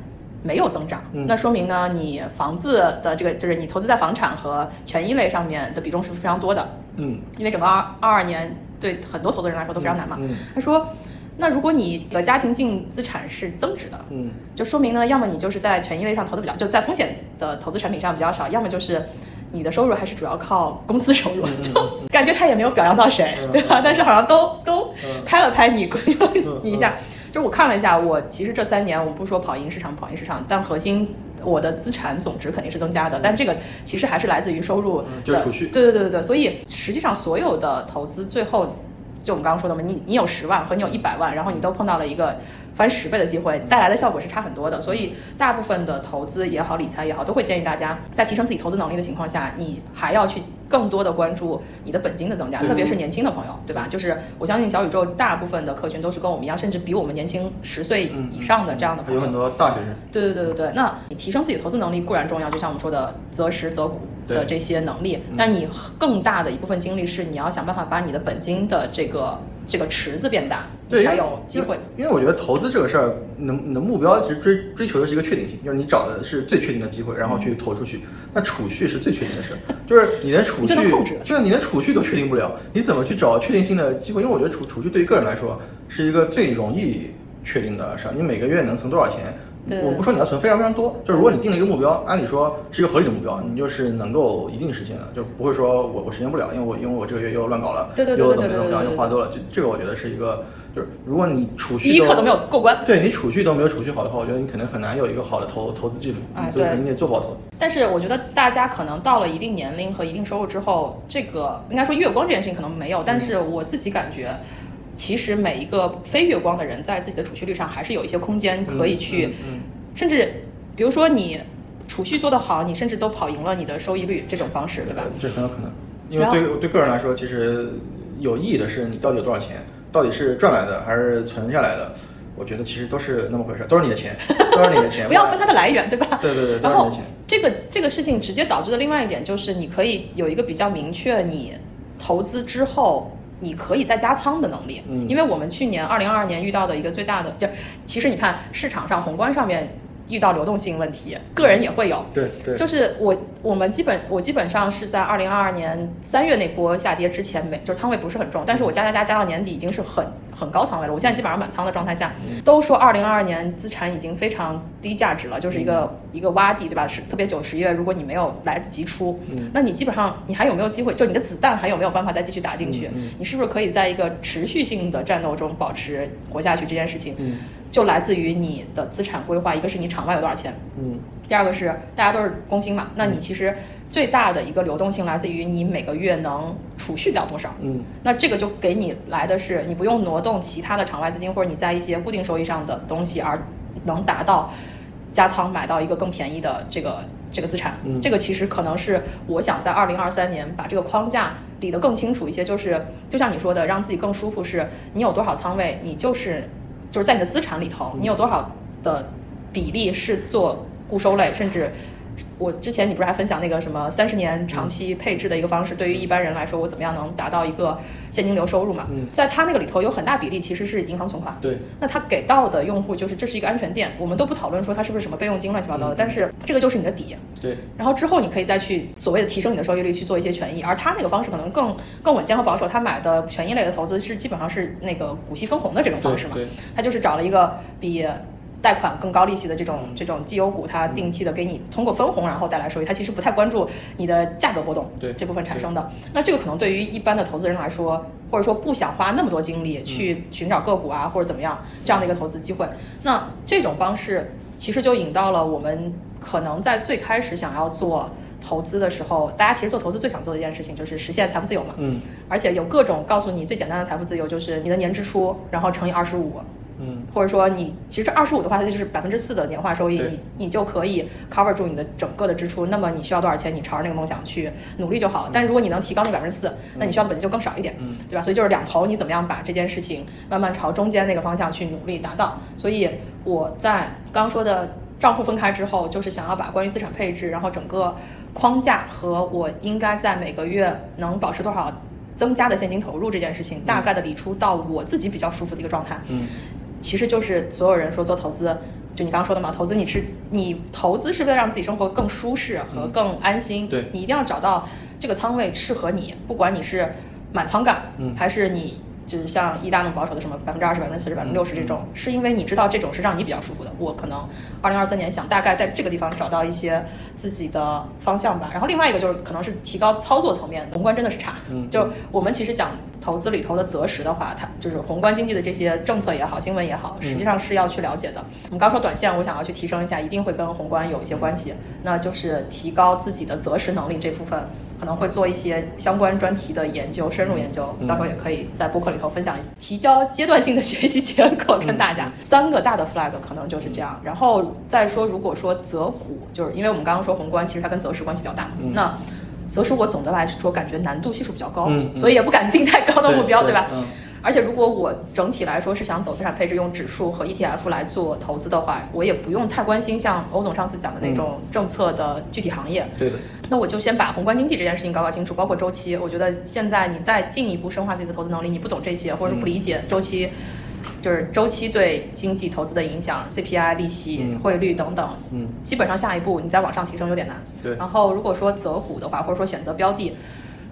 没有增长，那说明呢，你房子的这个就是你投资在房产和权益类上面的比重是非常多的。嗯，因为整个二二二年对很多投资人来说都非常难嘛。他说。那如果你的家庭净资产是增值的，嗯，就说明呢，要么你就是在权益类上投的比较，就在风险的投资产品上比较少，要么就是你的收入还是主要靠工资收入，就感觉他也没有表扬到谁，对吧？但是好像都都拍了拍你，鼓励了你一下。就我看了一下，我其实这三年，我们不说跑赢市场，跑赢市场，但核心我的资产总值肯定是增加的，但这个其实还是来自于收入的储蓄。对对对对对，所以实际上所有的投资最后。就我们刚刚说的嘛，你你有十万和你有一百万，然后你都碰到了一个。翻十倍的机会带来的效果是差很多的，所以大部分的投资也好，理财也好，都会建议大家在提升自己投资能力的情况下，你还要去更多的关注你的本金的增加，特别是年轻的朋友，对吧？就是我相信小宇宙大部分的客群都是跟我们一样，甚至比我们年轻十岁以上的这样的朋友。有很多大学生。对对对对对，那你提升自己投资能力固然重要，就像我们说的择时择股的这些能力，但你更大的一部分精力是你要想办法把你的本金的这个这个池子变大，才有机会。因为我觉得投资。这个事儿，能你的目标其实追追求的是一个确定性，就是你找的是最确定的机会，然后去投出去。那储蓄是最确定的事，就是你连储蓄，就是你连储蓄都确定不了，你怎么去找确定性的机会？因为我觉得储储蓄对于个人来说是一个最容易确定的事儿。你每个月能存多少钱？我不说你要存非常非常多，就是如果你定了一个目标，按理说是一个合理的目标，你就是能够一定实现的，就不会说我我实现不了，因为我因为我这个月又乱搞了，又怎么怎么着，又花多了。这这个我觉得是一个。就是如果你储蓄第一课都没有过关，对你储蓄都没有储蓄好的话，我觉得你可能很难有一个好的投投资纪律，所以你得做不好投资。但是我觉得大家可能到了一定年龄和一定收入之后，这个应该说月光这件事情可能没有，但是我自己感觉，其实每一个非月光的人在自己的储蓄率上还是有一些空间可以去，甚至比如说你储蓄做得好，你甚至都跑赢了你的收益率这种方式，对吧？这很有可能，因为对对个人来说，其实有意义的是你到底有多少钱。到底是赚来的还是存下来的？我觉得其实都是那么回事，都是你的钱，都是你的钱。不要分它的来源，对吧？对对对。都是你的钱这个这个事情直接导致的另外一点就是，你可以有一个比较明确，你投资之后你可以再加仓的能力。嗯。因为我们去年二零二二年遇到的一个最大的，就其实你看市场上宏观上面。遇到流动性问题，个人也会有。对对，就是我我们基本我基本上是在二零二二年三月那波下跌之前，没就仓位不是很重，但是我加加加加到年底已经是很很高仓位了。我现在基本上满仓的状态下，都说二零二二年资产已经非常低价值了，就是一个一个洼地，对吧？是特别九十月，如果你没有来得及出，那你基本上你还有没有机会？就你的子弹还有没有办法再继续打进去？你是不是可以在一个持续性的战斗中保持活下去？这件事情。就来自于你的资产规划，一个是你场外有多少钱，嗯，第二个是大家都是工薪嘛，那你其实最大的一个流动性来自于你每个月能储蓄掉多少。嗯，那这个就给你来的是你不用挪动其他的场外资金，或者你在一些固定收益上的东西，而能达到加仓买到一个更便宜的这个这个资产。嗯这个其实可能是我想在二零二三年把这个框架理得更清楚一些，就是就像你说的，让自己更舒服，是你有多少仓位，你就是就是在你的资产里头，你有多少的比例是做固收类，甚至我之前你不是还分享那个什么三十年长期配置的一个方式，对于一般人来说，我怎么样能达到一个现金流收入嘛？嗯在他那个里头有很大比例其实是银行存款。对，那他给到的用户就是这是一个安全垫，我们都不讨论说它是不是什么备用金乱七八糟的，但是这个就是你的底。对，然后之后你可以再去所谓的提升你的收益率去做一些权益，而他那个方式可能更更稳健和保守。他买的权益类的投资是基本上是那个股息分红的这种方式嘛对对，他就是找了一个比。贷款更高利息的这种这种绩优股，它定期的给你通过分红，然后带来收益。它其实不太关注你的价格波动对这部分产生的。那这个可能对于一般的投资人来说，或者说不想花那么多精力去寻找个股啊，或者怎么样这样的一个投资机会，那这种方式其实就引到了我们可能在最开始想要做投资的时候，大家其实做投资最想做的一件事情就是实现财富自由嘛。嗯而且有各种告诉你最简单的财富自由就是你的年支出，然后乘以二十五，嗯或者说你其实这二十五的话，它就是百分之四的年化收益，你你就可以 cover 住你的整个的支出。那么你需要多少钱，你朝着那个梦想去努力就好了。但如果你能提高那百分之四，那你需要的本金就更少一点，嗯对吧？所以就是两头，你怎么样把这件事情慢慢朝中间那个方向去努力达到。所以我在刚刚说的。账户分开之后，就是想要把关于资产配置，然后整个框架和我应该在每个月能保持多少增加的现金投入这件事情，大概的理出到我自己比较舒服的一个状态。嗯其实就是所有人说做投资，就你刚刚说的嘛，投资你是你投资是为了让自己生活更舒适和更安心，嗯对你一定要找到这个仓位适合你，不管你是满仓干，嗯还是你。就是像一大那种保守的什么百分之二十、百分之四十、百分之六十这种，是因为你知道这种是让你比较舒服的。我可能二零二三年想大概在这个地方找到一些自己的方向吧。然后另外一个就是可能是提高操作层面的，宏观真的是差。嗯就我们其实讲投资里头的择时的话，它就是宏观经济的这些政策也好，新闻也好，实际上是要去了解的。我们刚说短线，我想要去提升一下，一定会跟宏观有一些关系，那就是提高自己的择时能力这部分。可能会做一些相关专题的研究，深入研究，到时候也可以在播客里头分享一下，提交阶段性的学习结果跟大家。三个大的 flag 可能就是这样，然后再说，如果说择股，就是因为我们刚刚说宏观，其实它跟择时关系比较大嘛，那。择时我总的来说感觉难度系数比较高，所以也不敢定太高的目标，对吧？嗯而且如果我整体来说是想走资产配置，用指数和 ETF 来做投资的话，我也不用太关心像欧总上次讲的那种政策的具体行业。对的，那我就先把宏观经济这件事情搞搞清楚，包括周期。我觉得现在你再进一步深化自己的投资能力，你不懂这些，或者是不理解周期，就是周期对经济投资的影响，CPI、利息、嗯汇率等等，嗯基本上下一步你再往上提升有点难。对然后如果说择股的话，或者说选择标的。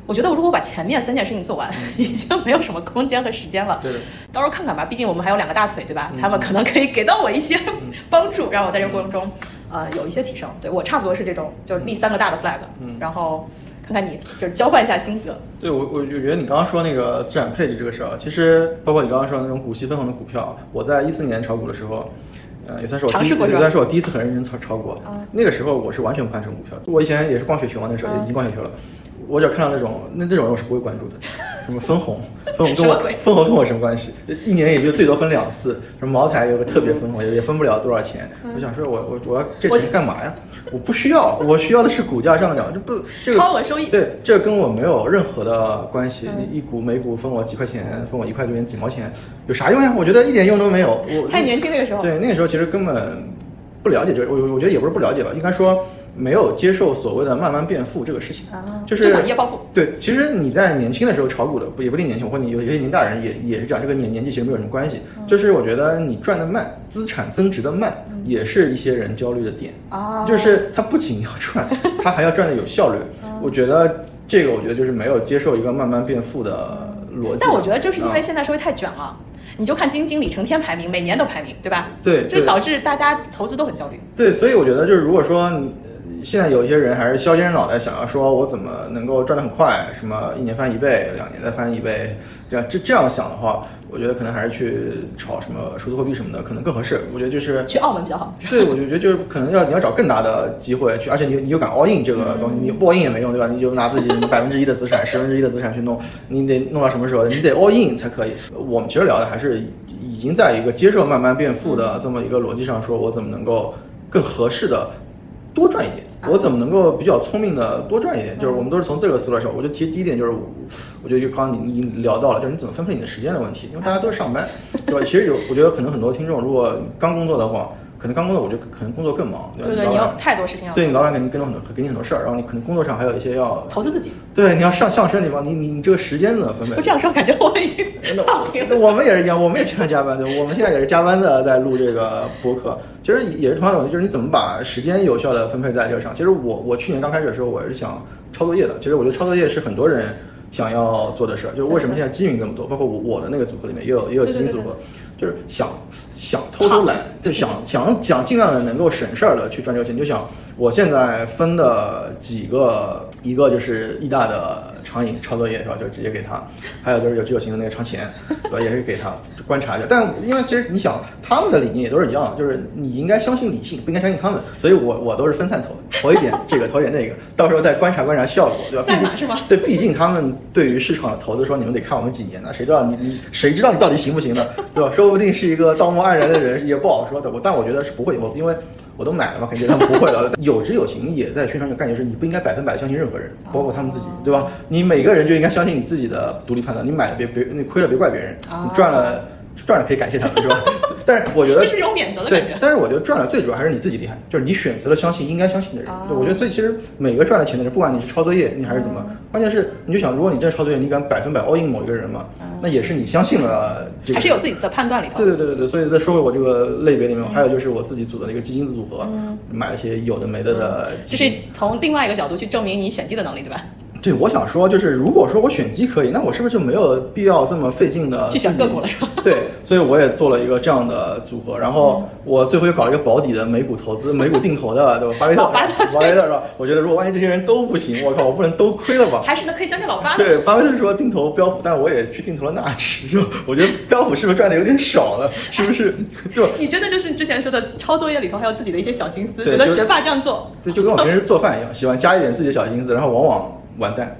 我觉得，如果把前面三件事情做完，已经没有什么空间和时间了。对，到时候看看吧，毕竟我们还有两个大腿，对吧？他们可能可以给到我一些 帮助，让我在这个过程中，呃，有一些提升。对我差不多是这种，就是立三个大的 flag，嗯然后看看你，就是交换一下心得。对我，我觉得你刚刚说那个资产配置这个事儿，其实包括你刚刚说的那种股息分红的股票，我在一四年炒股的时候，呃，也算是我第一，也算是我第一次很认真炒炒股。啊那个时候我是完全不看这种股票，我以前也是逛雪球嘛，那时候啊已经逛雪球了。我只要看到那种那这种我是不会关注的，什么分红，分红跟我分红跟我什么关系？一年也就最多分两次，什么茅台有个特别分红，也也分不了多少钱。我想说我我我要这钱干嘛呀？我不需要，我需要的是股价上涨，这不这个超额收益对，这跟我没有任何的关系。嗯一股每股分我几块钱，分我一块多钱几毛钱，有啥用呀？我觉得一点用都没有。我太年轻那个时候，对，那个时候其实根本不了解，就是我我觉得也不是不了解吧，应该说没有接受所谓的慢慢变富这个事情。啊，就是想一夜暴富。对，其实你在年轻的时候炒股的，不也不一定年轻，或者你有有些年大人也也是这样，这个年年纪其实没有什么关系。嗯就是我觉得你赚的慢，资产增值的慢，也是一些人焦虑的点。啊就是他不仅要赚，他还要赚的有效率。我觉得这个，我觉得就是没有接受一个慢慢变富的逻辑。但我觉得就是因为啊现在社会太卷了，你就看基金经理成天排名，每年都排名，对吧？对对就导致大家投资都很焦虑。对，所以我觉得就是如果说你现在有一些人还是削尖脑袋想要说，我怎么能够赚得很快，什么一年翻一倍，两年再翻一倍，这样这这样想的话，我觉得可能还是去炒什么数字货币什么的，可能更合适。我觉得就是去澳门比较好。对，我就觉得就是可能要你要找更大的机会去，而且你你又敢 all in 这个东西，你不 all in 也没用，对吧？你就拿自己百分之一的资产、十分之一的资产去弄，你得弄到什么时候？你得 all in 才可以。我们其实聊的还是已经在一个接受慢慢变富的这么一个逻辑上，说我怎么能够更合适的多赚一点。我怎么能够比较聪明的多赚一点？就是我们都是从这个思路来说。我就提第一点就是，我觉得就刚刚你你聊到了，就是你怎么分配你的时间的问题。因为大家都是上班，对吧？其实有，我觉得可能很多听众如果刚工作的话。可能刚工作，我觉得可能工作更忙。对对，你有太多事情要。对你老板肯定跟了很多，给你很多事儿，然后你可能工作上还有一些要投资自己。对，你要上上升地方，你你你这个时间怎么分配？我这样说，感觉我已经躺平了。我们也是一样，我们也经常加班，对，我们现在也是加班的在录这个播客。其实也是同样的问题，就是你怎么把时间有效的分配在这个上。其实我我去年刚开始的时候，我是想抄作业的。其实我觉得抄作业是很多人想要做的事儿。就是为什么现在基民这么多？包括我我的那个组合里面也有也有基民组合。就是想想偷偷懒，就想想想尽量的能够省事儿的去赚这个钱。就想我现在分的几个，一个就是易大的长影抄作业是吧？就直接给他，还有就是有具有型的那个长钱，对吧？也是给他观察一下。但因为其实你想，他们的理念也都是一样的，就是你应该相信理性，不应该相信他们。所以我我都是分散投，投一点这个，投一点那个，到时候再观察观察效果，对吧？赛马是吗？对，毕竟他们对于市场的投资说，你们得看我们几年呢？谁知道你你谁知道你到底行不行呢？对吧？说。说不定是一个道貌岸然的人，也不好说的。我但我觉得是不会，我因为我都买了嘛，肯定他们不会了。有知有情也在宣传一个概念，是你不应该百分百相信任何人，包括他们自己，对吧？你每个人就应该相信你自己的独立判断。你买了别别，你亏了别怪别人，你赚了赚了可以感谢他们，是吧？但是我觉得这是种免责的感觉。但是我觉得赚了最主要还是你自己厉害，就是你选择了相信应该相信的人。对，我觉得所以其实每个赚了钱的人，不管你是抄作业，你还是怎么，关键是你就想，如果你真抄作业，你敢百分百 all in 某一个人吗？那也是你相信了这个，还是有自己的判断里头。对对对对对，所以再说回我这个类别里面，还有就是我自己组的一个基金组合，买了一些有的没的的。就是从另外一个角度去证明你选基的能力，对吧？对，我想说，就是如果说我选基可以，那我是不是就没有必要这么费劲的去选个股了？是吧？对，所以我也做了一个这样的组合，然后我最后又搞了一个保底的美股投资、美股定投的，对吧？巴菲特，巴菲特是吧？我觉得如果万一这些人都不行，我靠，我不能都亏了吧？还是呢，可以相信老巴。对，巴菲特说定投标普，但我也去定投了纳指？我觉得标普是不是赚的有点少了？是不是？就你真的就是之前说的抄作业里头还有自己的一些小心思，觉得学霸这样做，对，就跟我平时做饭一样，喜欢加一点自己的小心思，然后往往。完蛋，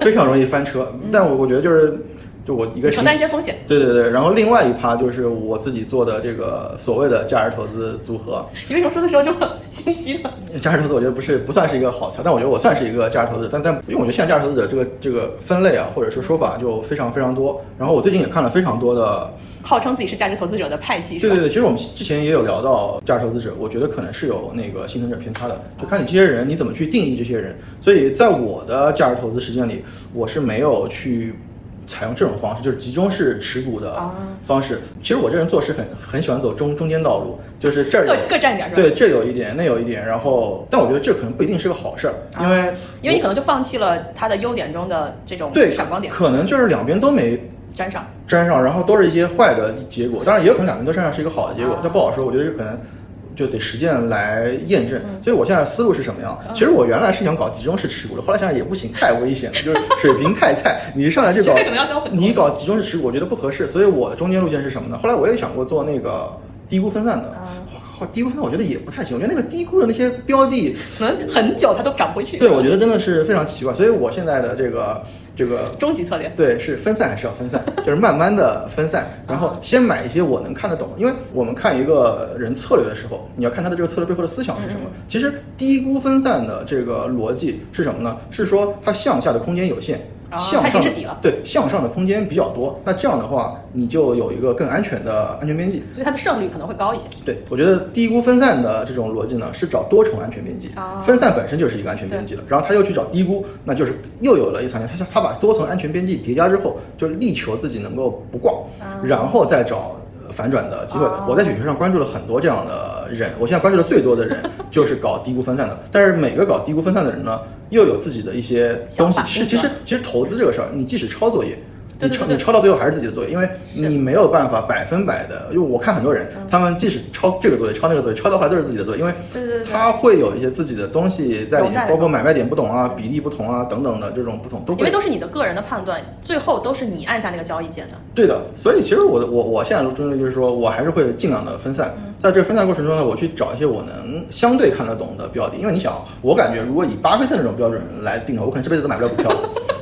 非常容易翻车。但我我觉得就是，就我一个承担一些风险。对对对，然后另外一趴就是我自己做的这个所谓的价值投资组合。你为什么说的时候这么心虚呢？价值投资我觉得不是不算是一个好词，但我觉得我算是一个价值投资者。但但因为我觉得现在价值投资者这个这个分类啊，或者说说法就非常非常多。然后我最近也看了非常多的。号称自己是价值投资者的派系，对对对，其实我们之前也有聊到价值投资者，我觉得可能是有那个幸存者偏差的，就看你这些人你怎么去定义这些人。所以在我的价值投资实践里，我是没有去采用这种方式，就是集中式持股的方式。其实我这人做事很很喜欢走中中间道路，就是这儿各各占点？对，这有一点，那有一点，然后但我觉得这可能不一定是个好事儿，因为因为你可能就放弃了它的优点中的这种对闪光点，可能就是两边都没。沾上，沾上，然后都是一些坏的结果。当然，也有可能两边都沾上是一个好的结果，但不好说。我觉得这可能就得实践来验证。所以我现在思路是什么样？其实我原来是想搞集中式持股的，后来想想也不行，太危险了，就是水平太菜。你一上来就搞，你搞集中式持股，我觉得不合适。所以我的中间路线是什么呢？后来我也想过做那个低估分散的。低估分散我觉得也不太行，我觉得那个低估的那些标的，可能很久它都涨不回去。对，我觉得真的是非常奇怪。所以我现在的这个这个终极策略，对，是分散还是要分散，就是慢慢的分散，然后先买一些我能看得懂。因为我们看一个人策略的时候，你要看他的这个策略背后的思想是什么。其实低估分散的这个逻辑是什么呢？是说它向下的空间有限。向上对向上的空间比较多，那这样的话你就有一个更安全的安全边际，所以它的胜率可能会高一些。对，我觉得低估分散的这种逻辑呢，是找多重安全边际。分散本身就是一个安全边际了，然后他又去找低估，那就是又有了一层。他他把多层安全边际叠加之后，就力求自己能够不挂，然后再找。反转的机会，我在雪球上关注了很多这样的人。我现在 关注的最多的人就是搞低估分散的。但是每个搞低估分散的人呢，又有自己的一些东西。其实其实其实投资这个事儿，你即使抄作业，你抄你抄到最后还是自己的作业，因为你没有办法百分百的，因为我看很多人，他们即使抄这个作业，抄那个作业，抄到后来都是自己的作业，因为他会有一些自己的东西在里面，包括买卖点不懂啊、比例不同啊等等的这种不同，都因为都是你的个人的判断，最后都是你按下那个交易键的。对的，所以其实我的我我现在的中心就是说我还是会尽量的分散，在这个分散过程中呢，我去找一些我能相对看得懂的标的，因为你想，我感觉如果以巴菲特那种标准来定的话，我可能这辈子都买不了股票，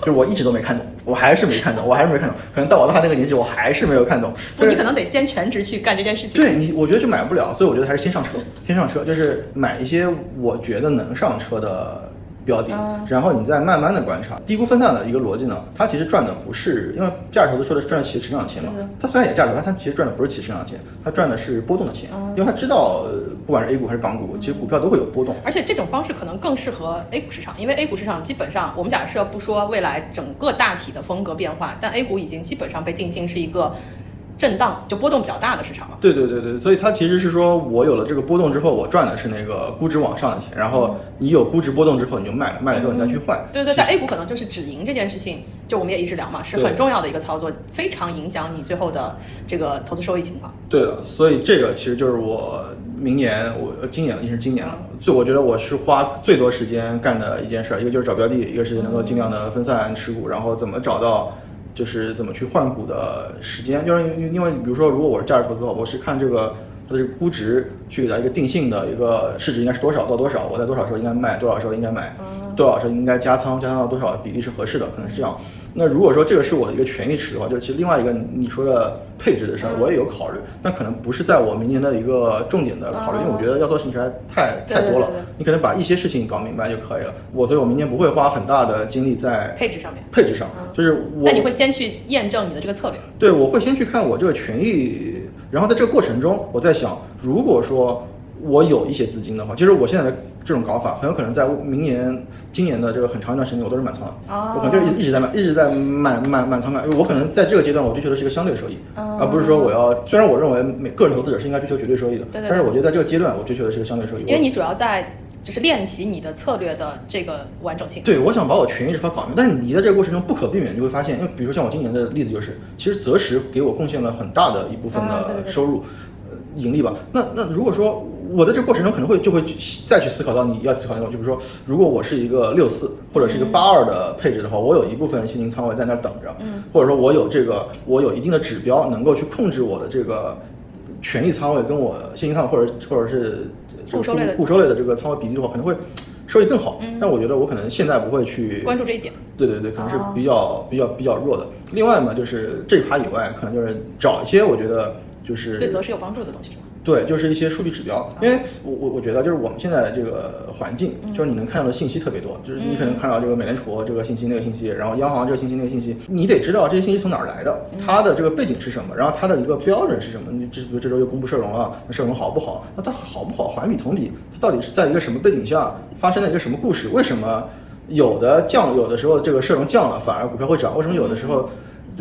就是我一直都没看懂，我还是没看懂，我还是没看懂，可能到我到他那个年纪，我还是没有看懂。不，你可能得先全职去干这件事情。对你，我觉得就买不了，所以我觉得还是先上车，先上车，就是买一些我觉得能上车的。标的，然后你再慢慢的观察，低估分散的一个逻辑呢，它其实赚的不是，因为价值投资说的是赚企业成长的钱嘛，它虽然也价值但，它其实赚的不是企业成长的钱，它赚的是波动的钱，因为它知道不管是 A 股还是港股，其实股票都会有波动，而且这种方式可能更适合 A 股市场，因为 A 股市场基本上，我们假设不说未来整个大体的风格变化，但 A 股已经基本上被定性是一个。震荡就波动比较大的市场了。对对对对，所以它其实是说我有了这个波动之后，我赚的是那个估值往上的钱。然后你有估值波动之后，你就卖了，卖了之后你再去换。对对，在 A 股可能就是止盈这件事情，就我们也一直聊嘛，是很重要的一个操作，非常影响你最后的这个投资收益情况。对的，所以这个其实就是我明年我今年已经是今年了，最我觉得我是花最多时间干的一件事，一个就是找标的，一个是能够尽量的分散持股，然后怎么找到。就是怎么去换股的时间，就是因为比如说，如果我是价值投资，我是看这个它的这个估值去给它一个定性的一个市值应该是多少到多少，我在多少时候应该卖，多少时候应该买，多少时候应该加仓，加仓到多少比例是合适的，可能是这样。那如果说这个是我的一个权益池的话，就是其实另外一个你说的配置的事儿，我也有考虑，但可能不是在我明年的一个重点的考虑，因为我觉得要做事情实在太太多了，你可能把一些事情搞明白就可以了。我所以我明年不会花很大的精力在配置上面，配置上就是我。那你会先去验证你的这个策略？对，我会先去看我这个权益，然后在这个过程中，我在想，如果说我有一些资金的话，其实我现在的。这种搞法很有可能在明年、今年的这个很长一段时间，我都是满仓的。我可能就一一直在满，一直在满满满仓干。我可能在这个阶段，我追求的是一个相对收益，而不是说我要。虽然我认为每个人投资者是应该追求绝对收益的，但是我觉得在这个阶段，我追求的是一个相对收益。因为你主要在就是练习你的策略的这个完整性。对，我想把我权益这块搞明白。但是你在这个过程中不可避免就会发现，因为比如说像我今年的例子就是，其实择时给我贡献了很大的一部分的收入，盈利吧。那那如果说。我在这过程中可能会就会再去思考到你要思考那种，就比如说，如果我是一个六四或者是一个八二的配置的话，我有一部分现金仓位在那等着，嗯，或者说我有这个我有一定的指标能够去控制我的这个权益仓位跟我现金仓位或者或者是固收类的固收类的这个仓位比例的话，可能会收益更好。但我觉得我可能现在不会去关注这一点。对对对，可能是比较比较比较弱的。另外嘛，就是这一趴以外，可能就是找一些我觉得就是对择时有帮助的东西。对，就是一些数据指标，因为我我我觉得就是我们现在这个环境，就是你能看到的信息特别多，就是你可能看到这个美联储这个信息那个信息，然后央行这个信息那个信息，你得知道这些信息从哪儿来的，它的这个背景是什么，然后它的一个标准是什么。你这比如这周又公布社融了，那社融好不好？那它好不好？环比同比，它到底是在一个什么背景下发生了一个什么故事？为什么有的降，有的时候这个社融降了，反而股票会涨？为什么有的时候？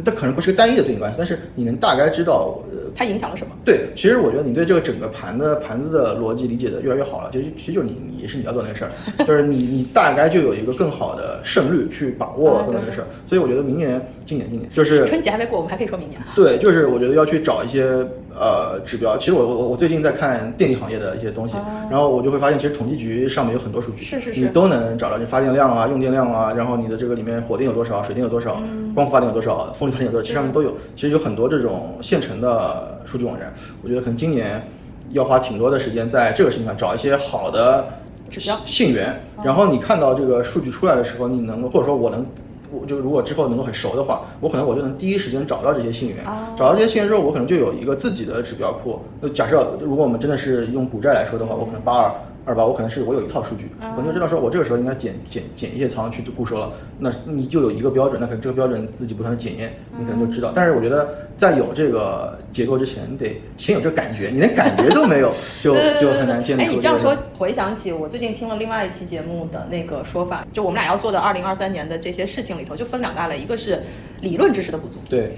它可能不是个单一的对应关系，但是你能大概知道，呃，它影响了什么？对，其实我觉得你对这个整个盘的盘子的逻辑理解的越来越好了，就其实就是你也是你要做那个事儿，就是你你大概就有一个更好的胜率去把握做那个事儿。所以我觉得明年、今年、今年就是春节还没过，我们还可以说明年。对，就是我觉得要去找一些呃指标。其实我我我最近在看电力行业的一些东西，然后我就会发现，其实统计局上面有很多数据，是是是，你都能找到你发电量啊、用电量啊，然后你的这个里面火电有多少、水电有多少、光伏发电有多少。风力发电有多少，其实上面都有。其实有很多这种现成的数据网站，我觉得可能今年要花挺多的时间在这个事情上找一些好的指标信源。然后你看到这个数据出来的时候，你能或者说我能，我就如果之后能够很熟的话，我可能我就能第一时间找到这些信源。找到这些信源之后，我可能就有一个自己的指标库。那假设如果我们真的是用股债来说的话，我可能八二。二八，我可能是我有一套数据，我就知道说，我这个时候应该减减减一些仓去固收了，那你就有一个标准，那可能这个标准自己不断的检验，你可能就知道。但是我觉得在有这个结构之前，你得先有这个感觉，你连感觉都没有，就就很难建立。哎，你这样说，回想起我最近听了另外一期节目的那个说法，就我们俩要做的二零二三年的这些事情里头，就分两大类，一个是理论知识的不足，对。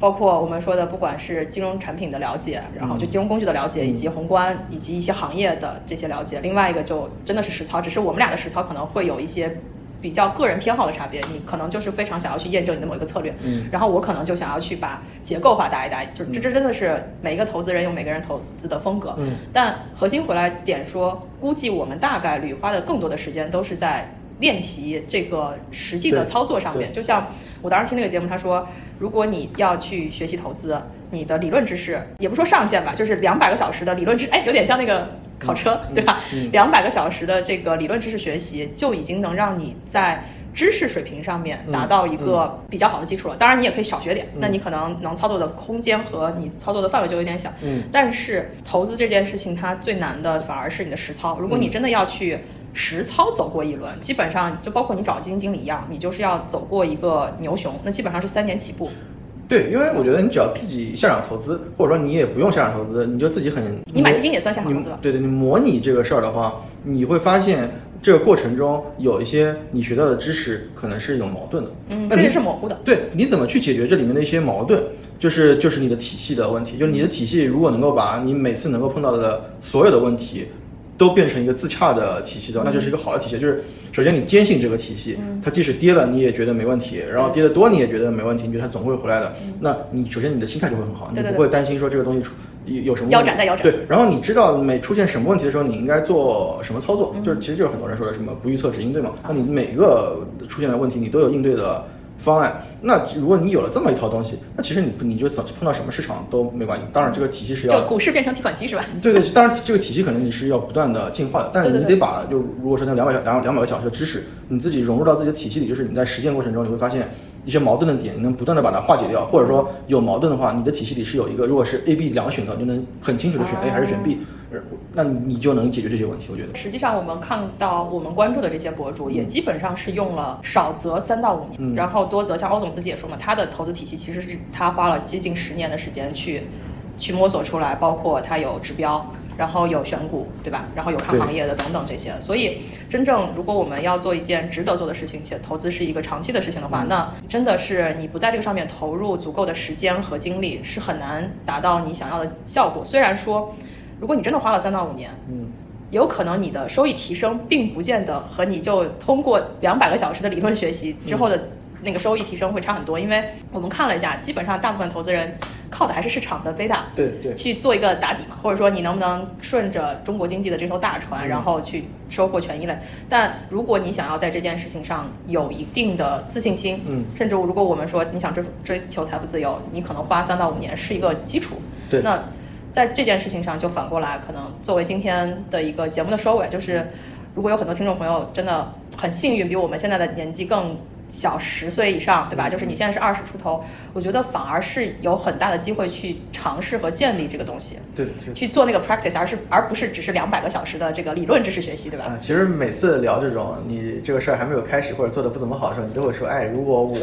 包括我们说的，不管是金融产品的了解，然后就金融工具的了解，以及宏观以及一些行业的这些了解。另外一个就真的是实操，只是我们俩的实操可能会有一些比较个人偏好的差别，你可能就是非常想要去验证你的某一个策略，嗯，然后我可能就想要去把结构化搭一搭，就这这真的是每一个投资人有每个人投资的风格，嗯，但核心回来点说，估计我们大概率花的更多的时间都是在练习这个实际的操作上面，就像我当时听那个节目，他说，如果你要去学习投资，你的理论知识也不说上限吧，就是两百个小时的理论知，哎，有点像那个考车，嗯对吧嗯？两百个小时的这个理论知识学习，就已经能让你在知识水平上面达到一个比较好的基础了。当然，你也可以少学点，那你可能能操作的空间和你操作的范围就有点小。嗯，但是投资这件事情，它最难的反而是你的实操。如果你嗯真的要去实操走过一轮，基本上就包括你找基金经理一样，你就是要走过一个牛熊，那基本上是三年起步。对，因为我觉得你只要自己下场投资，或者说你也不用下场投资，你就自己很你买基金也算下场投资了。对对，你模拟这个事儿的话，你会发现这个过程中有一些你学到的知识可能是有矛盾的。嗯，这那你个是模糊的。对，你怎么去解决这里面的一些矛盾？就是就是你的体系的问题，就是你的体系如果能够把你每次能够碰到的所有的问题，都变成一个自洽的体系的话，那就是一个好的体系。就是首先你坚信这个体系，嗯。它即使跌了你也觉得没问题，然后跌得多你也觉得没问题，你觉得它总会回来的。那你首先你的心态就会很好，你不会担心说这个东西出有有什么问题。腰斩再腰斩。对，然后你知道每出现什么问题的时候，你应该做什么操作，嗯。就是其实就是很多人说的什么不预测只应对嘛。那你每个出现的问题，你都有应对的方案。那如果你有了这么一套东西，那其实你你就怎碰到什么市场都没关系。当然，这个体系是就要股市变成提款机是吧？对对，当然这个体系可能你是要不断的进化的，但是你得把就如果说那两百两两百个小时的知识，你自己融入到自己的体系里，就是你在实践过程中你会发现一些矛盾的点，你能不断的把它化解掉，或者说有矛盾的话，你的体系里是有一个，如果是 A、B 两个选择，你就能很清楚的选 A 还是选 B，呃那你就能解决这些问题。我觉得，实际上，我们看到我们关注的这些博主，也基本上是用了少则三到五年，嗯然后多则像欧总自己也说嘛，他的投资体系其实是他花了接近十年的时间去去摸索出来，包括他有指标。然后有选股，对吧？然后有看行业的等等这些，所以真正如果我们要做一件值得做的事情，且投资是一个长期的事情的话，嗯那真的是你不在这个上面投入足够的时间和精力，是很难达到你想要的效果。虽然说，如果你真的花了三到五年，嗯，有可能你的收益提升并不见得和你就通过两百个小时的理论学习之后的那个收益提升会差很多，因为我们看了一下，基本上大部分投资人靠的还是市场的贝塔。对对，去做一个打底嘛，或者说你能不能顺着中国经济的这艘大船，嗯然后去收获权益类。但如果你想要在这件事情上有一定的自信心，嗯，甚至如果我们说你想追追求财富自由，你可能花三到五年是一个基础。对那在这件事情上，就反过来，可能作为今天的一个节目的收尾，就是如果有很多听众朋友真的很幸运，比我们现在的年纪更小十岁以上，对吧？就是你现在是二十出头，我觉得反而是有很大的机会去尝试和建立这个东西，对对。去做那个 practice，而是而不是只是两百个小时的这个理论知识学习，对吧？啊，其实每次聊这种你这个事儿还没有开始或者做的不怎么好的时候，你都会说，哎，如果我，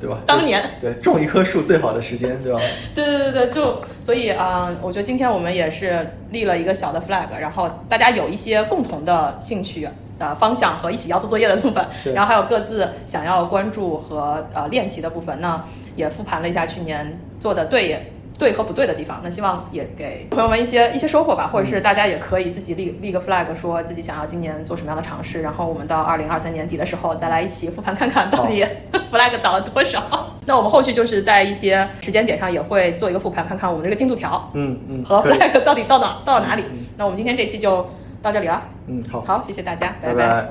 对吧？当年对种一棵树最好的时间，对吧？对对对对，就所以啊、我觉得今天我们也是立了一个小的 flag，然后大家有一些共同的兴趣。呃，方向和一起要做作业的部分，然后还有各自想要关注和呃练习的部分，那也复盘了一下去年做的对对和不对的地方，那希望也给朋友们一些一些收获吧，或者是大家也可以自己立立个 flag，说自己想要今年做什么样的尝试，然后我们到二零二三年底的时候再来一起复盘看看到底 flag 倒了多少。那我们后续就是在一些时间点上也会做一个复盘，看看我们这个进度条嗯嗯，和，flag 到底到哪到哪里。那我们今天这期就到这里了，嗯好，好，谢谢大家，拜拜。拜